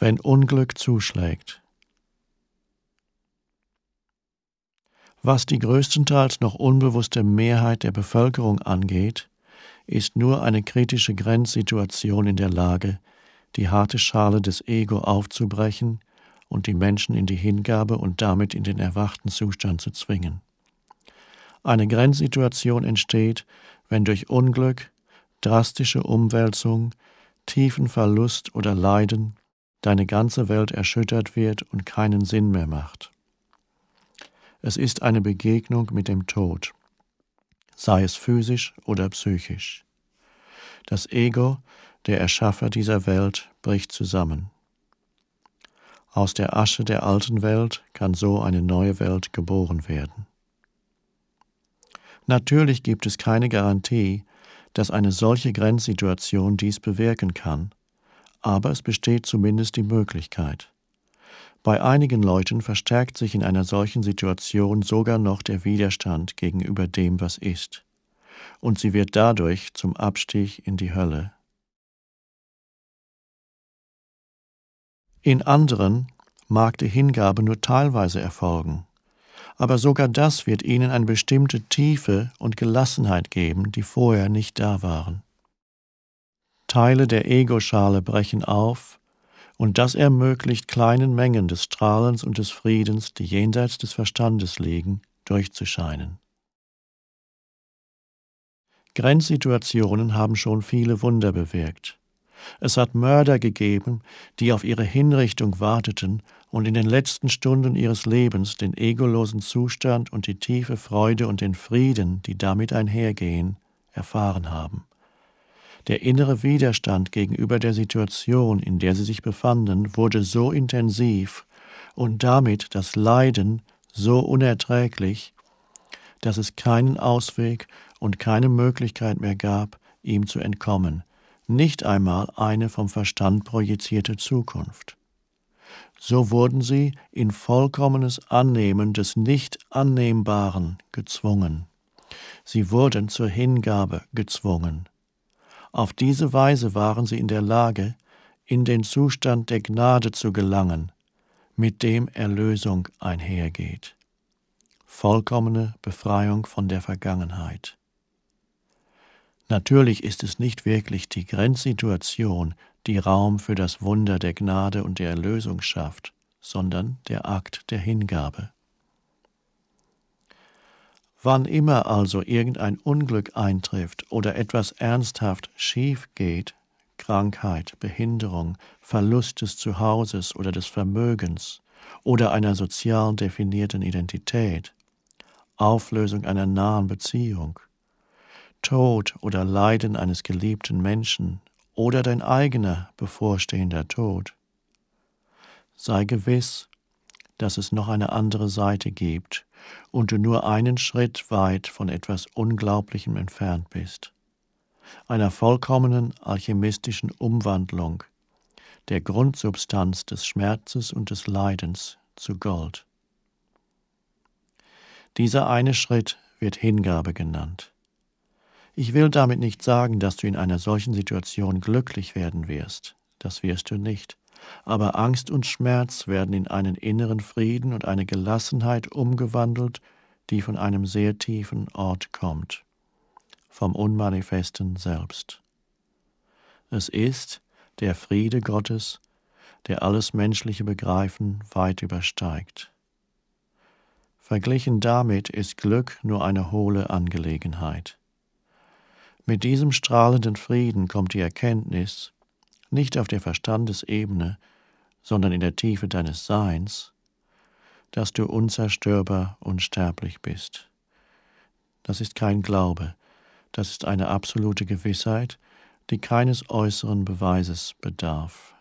wenn Unglück zuschlägt. Was die größtenteils noch unbewusste Mehrheit der Bevölkerung angeht, ist nur eine kritische Grenzsituation in der Lage, die harte Schale des Ego aufzubrechen und die Menschen in die Hingabe und damit in den erwachten Zustand zu zwingen. Eine Grenzsituation entsteht, wenn durch Unglück, drastische Umwälzung, tiefen Verlust oder Leiden deine ganze Welt erschüttert wird und keinen Sinn mehr macht. Es ist eine Begegnung mit dem Tod, sei es physisch oder psychisch. Das Ego, der Erschaffer dieser Welt, bricht zusammen. Aus der Asche der alten Welt kann so eine neue Welt geboren werden. Natürlich gibt es keine Garantie, dass eine solche Grenzsituation dies bewirken kann, aber es besteht zumindest die Möglichkeit. Bei einigen Leuten verstärkt sich in einer solchen Situation sogar noch der Widerstand gegenüber dem, was ist, und sie wird dadurch zum Abstieg in die Hölle. In anderen mag die Hingabe nur teilweise erfolgen, aber sogar das wird ihnen eine bestimmte Tiefe und Gelassenheit geben, die vorher nicht da waren. Teile der Ego-Schale brechen auf, und das ermöglicht kleinen Mengen des Strahlens und des Friedens, die jenseits des Verstandes liegen, durchzuscheinen. Grenzsituationen haben schon viele Wunder bewirkt. Es hat Mörder gegeben, die auf ihre Hinrichtung warteten und in den letzten Stunden ihres Lebens den egolosen Zustand und die tiefe Freude und den Frieden, die damit einhergehen, erfahren haben. Der innere Widerstand gegenüber der Situation, in der sie sich befanden, wurde so intensiv und damit das Leiden so unerträglich, dass es keinen Ausweg und keine Möglichkeit mehr gab, ihm zu entkommen, nicht einmal eine vom Verstand projizierte Zukunft. So wurden sie in vollkommenes Annehmen des Nicht-Annehmbaren gezwungen. Sie wurden zur Hingabe gezwungen. Auf diese Weise waren sie in der Lage, in den Zustand der Gnade zu gelangen, mit dem Erlösung einhergeht. Vollkommene Befreiung von der Vergangenheit. Natürlich ist es nicht wirklich die Grenzsituation, die Raum für das Wunder der Gnade und der Erlösung schafft, sondern der Akt der Hingabe. Wann immer also irgendein Unglück eintrifft oder etwas ernsthaft schief geht, Krankheit, Behinderung, Verlust des Zuhauses oder des Vermögens oder einer sozial definierten Identität, Auflösung einer nahen Beziehung, Tod oder Leiden eines geliebten Menschen oder dein eigener bevorstehender Tod. Sei gewiss, dass es noch eine andere Seite gibt und du nur einen Schritt weit von etwas Unglaublichem entfernt bist, einer vollkommenen alchemistischen Umwandlung der Grundsubstanz des Schmerzes und des Leidens zu Gold. Dieser eine Schritt wird Hingabe genannt. Ich will damit nicht sagen, dass du in einer solchen Situation glücklich werden wirst, das wirst du nicht aber Angst und Schmerz werden in einen inneren Frieden und eine Gelassenheit umgewandelt, die von einem sehr tiefen Ort kommt, vom Unmanifesten selbst. Es ist der Friede Gottes, der alles menschliche Begreifen weit übersteigt. Verglichen damit ist Glück nur eine hohle Angelegenheit. Mit diesem strahlenden Frieden kommt die Erkenntnis, nicht auf der Verstandesebene, sondern in der Tiefe deines Seins, dass du unzerstörbar, unsterblich bist. Das ist kein Glaube, das ist eine absolute Gewissheit, die keines äußeren Beweises bedarf.